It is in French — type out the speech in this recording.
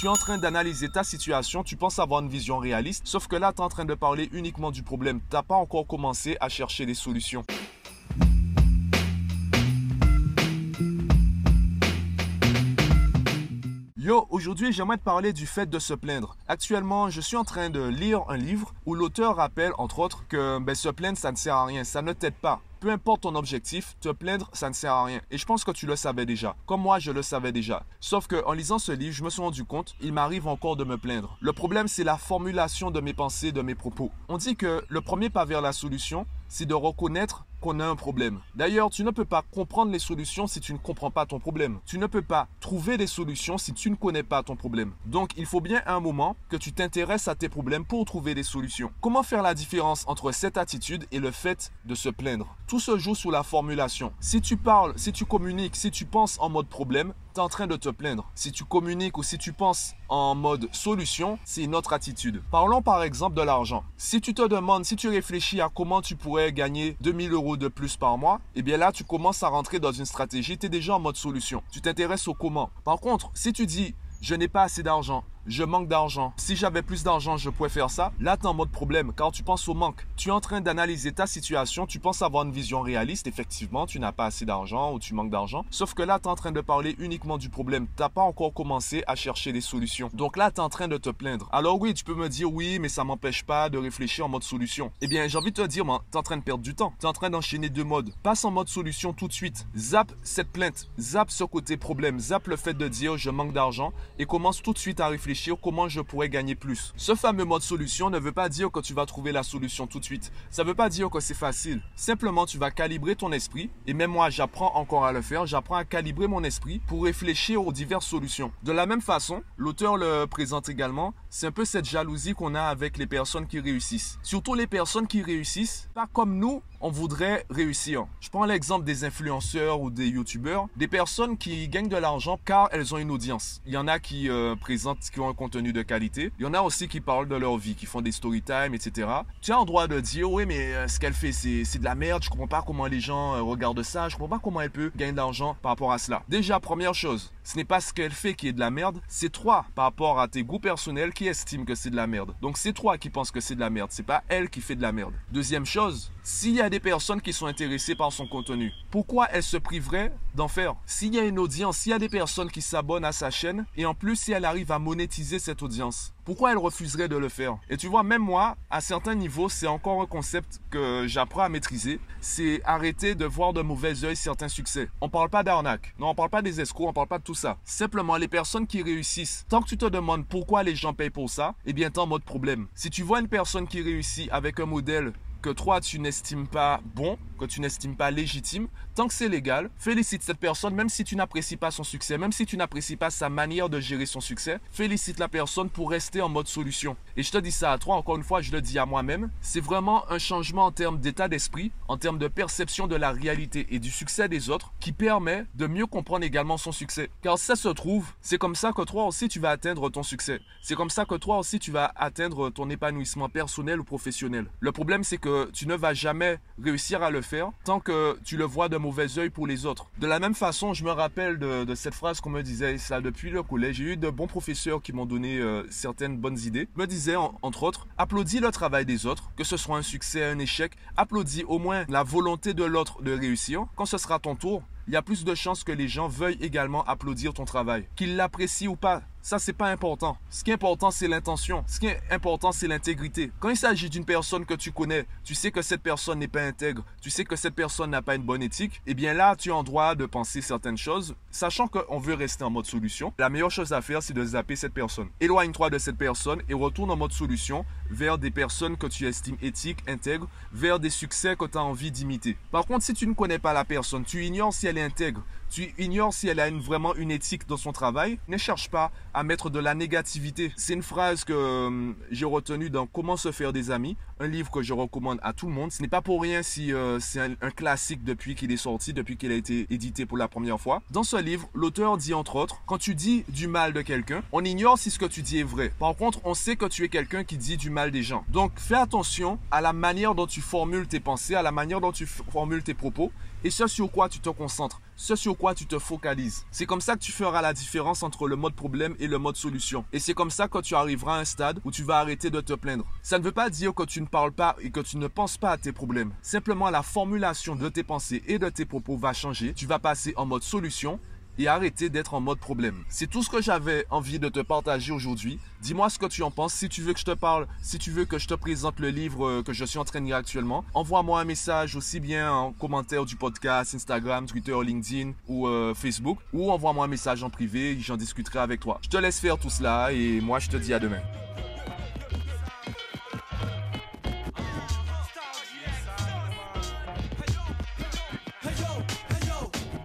Tu es en train d'analyser ta situation, tu penses avoir une vision réaliste, sauf que là, tu es en train de parler uniquement du problème. Tu n'as pas encore commencé à chercher des solutions. Yo, aujourd'hui j'aimerais te parler du fait de se plaindre. Actuellement, je suis en train de lire un livre où l'auteur rappelle, entre autres, que ben, se plaindre, ça ne sert à rien, ça ne t'aide pas. Peu importe ton objectif, te plaindre, ça ne sert à rien. Et je pense que tu le savais déjà. Comme moi, je le savais déjà. Sauf que en lisant ce livre, je me suis rendu compte, il m'arrive encore de me plaindre. Le problème, c'est la formulation de mes pensées, de mes propos. On dit que le premier pas vers la solution, c'est de reconnaître qu'on a un problème. D'ailleurs, tu ne peux pas comprendre les solutions si tu ne comprends pas ton problème. Tu ne peux pas trouver des solutions si tu ne connais pas ton problème. Donc, il faut bien à un moment que tu t'intéresses à tes problèmes pour trouver des solutions. Comment faire la différence entre cette attitude et le fait de se plaindre? Tout se joue sous la formulation. Si tu parles, si tu communiques, si tu penses en mode problème, tu es en train de te plaindre. Si tu communiques ou si tu penses en mode solution, c'est une autre attitude. Parlons par exemple de l'argent. Si tu te demandes, si tu réfléchis à comment tu pourrais gagner 2000 euros de plus par mois, eh bien là, tu commences à rentrer dans une stratégie, tu es déjà en mode solution. Tu t'intéresses au comment. Par contre, si tu dis, je n'ai pas assez d'argent, je manque d'argent. Si j'avais plus d'argent, je pourrais faire ça. Là, tu es en mode problème car tu penses au manque. Tu es en train d'analyser ta situation, tu penses avoir une vision réaliste. Effectivement, tu n'as pas assez d'argent ou tu manques d'argent. Sauf que là, tu es en train de parler uniquement du problème. Tu n'as pas encore commencé à chercher des solutions. Donc là, tu es en train de te plaindre. Alors oui, tu peux me dire oui, mais ça m'empêche pas de réfléchir en mode solution. Eh bien, j'ai envie de te dire, tu es en train de perdre du temps. Tu es en train d'enchaîner deux modes. Passe en mode solution tout de suite. Zap cette plainte. Zap ce côté problème. Zap le fait de dire je manque d'argent et commence tout de suite à réfléchir comment je pourrais gagner plus. Ce fameux mode solution ne veut pas dire que tu vas trouver la solution tout de suite. Ça ne veut pas dire que c'est facile. Simplement, tu vas calibrer ton esprit. Et même moi, j'apprends encore à le faire. J'apprends à calibrer mon esprit pour réfléchir aux diverses solutions. De la même façon, l'auteur le présente également. C'est un peu cette jalousie qu'on a avec les personnes qui réussissent. Surtout les personnes qui réussissent, pas comme nous, on voudrait réussir. Je prends l'exemple des influenceurs ou des youtubeurs, des personnes qui gagnent de l'argent car elles ont une audience. Il y en a qui euh, présentent, ont un contenu de qualité. Il y en a aussi qui parlent de leur vie, qui font des story time, etc. Tu as le droit de dire, oui, mais euh, ce qu'elle fait, c'est de la merde. Je comprends pas comment les gens euh, regardent ça. Je comprends pas comment elle peut gagner de l'argent par rapport à cela. Déjà, première chose, ce n'est pas ce qu'elle fait qui est de la merde, c'est toi, par rapport à tes goûts personnels, qui estime que c'est de la merde. Donc c'est toi qui penses que c'est de la merde, c'est pas elle qui fait de la merde. Deuxième chose, s'il y a des personnes qui sont intéressées par son contenu, pourquoi elle se priverait d'en faire? S'il y a une audience, s'il y a des personnes qui s'abonnent à sa chaîne, et en plus si elle arrive à monétiser cette audience, pourquoi elle refuserait de le faire? Et tu vois, même moi, à certains niveaux, c'est encore un concept que j'apprends à maîtriser. C'est arrêter de voir de mauvais oeil certains succès. On parle pas d'arnaque. Non, on parle pas des escrocs, on parle pas de tout Simplement, les personnes qui réussissent, tant que tu te demandes pourquoi les gens payent pour ça, eh bien, t'es en mode problème. Si tu vois une personne qui réussit avec un modèle que toi tu n'estimes pas bon, que tu n'estimes pas légitime, tant que c'est légal, félicite cette personne, même si tu n'apprécies pas son succès, même si tu n'apprécies pas sa manière de gérer son succès, félicite la personne pour rester en mode solution. Et je te dis ça à toi, encore une fois, je le dis à moi-même, c'est vraiment un changement en termes d'état d'esprit, en termes de perception de la réalité et du succès des autres, qui permet de mieux comprendre également son succès. Car ça se trouve, c'est comme ça que toi aussi tu vas atteindre ton succès. C'est comme ça que toi aussi tu vas atteindre ton épanouissement personnel ou professionnel. Le problème c'est que tu ne vas jamais réussir à le faire tant que tu le vois de mauvais oeil pour les autres. De la même façon, je me rappelle de, cette phrase qu'on me disait ça depuis le collège. J'ai eu de bons professeurs qui m'ont donné euh, certaines bonnes idées. me disaient, entre autres, applaudis le travail des autres, que ce soit un succès, un échec. Applaudis au moins la volonté de l'autre de réussir. Quand ce sera ton tour, il y a plus de chances que les gens veuillent également applaudir ton travail. Qu'ils l'apprécient ou pas, ça, c'est pas important. Ce qui est important, c'est l'intention. Ce qui est important, c'est l'intégrité. Quand il s'agit d'une personne que tu connais, tu sais que cette personne n'est pas intègre, tu sais que cette personne n'a pas une bonne éthique, eh bien là, tu es en droit de penser certaines choses, sachant qu'on veut rester en mode solution. La meilleure chose à faire, c'est de zapper cette personne. Éloigne-toi de cette personne et retourne en mode solution vers des personnes que tu estimes éthiques, intègres, vers des succès que tu as envie d'imiter. Par contre, si tu ne connais pas la personne, tu ignores si elle est intègre, tu ignores si elle a vraiment une éthique dans son travail, ne cherche pas à mettre de la négativité. C'est une phrase que euh, j'ai retenue dans Comment se faire des amis, un livre que je recommande à tout le monde. Ce n'est pas pour rien si euh, c'est un, un, classique depuis qu'il est sorti, depuis qu'il a été édité pour la première fois. Dans ce livre, l'auteur dit entre autres, quand tu dis du mal de quelqu'un, on ignore si ce que tu dis est vrai. Par contre, on sait que tu es quelqu'un qui dit du mal des gens. Donc fais attention à la manière dont tu formules tes pensées, à la manière dont tu formules tes propos et ce sur quoi tu te concentres ce sur quoi tu te focalises. C'est comme ça que tu feras la différence entre le mode problème et le mode solution. Et c'est comme ça que tu arriveras à un stade où tu vas arrêter de te plaindre. Ça ne veut pas dire que tu ne parles pas et que tu ne penses pas à tes problèmes. Simplement la formulation de tes pensées et de tes propos va changer. Tu vas passer en mode solution et arrêter d'être en mode problème. C'est tout ce que j'avais envie de te partager aujourd'hui. Dis-moi ce que tu en penses. Si tu veux que je te parle, si tu veux que je te présente le livre euh, que je suis en train de lire actuellement, envoie-moi un message aussi bien en commentaire du podcast, Instagram, Twitter, LinkedIn ou euh, Facebook, ou envoie-moi un message en privé, j'en discuterai avec toi. Je te laisse faire tout cela et moi je te dis à demain.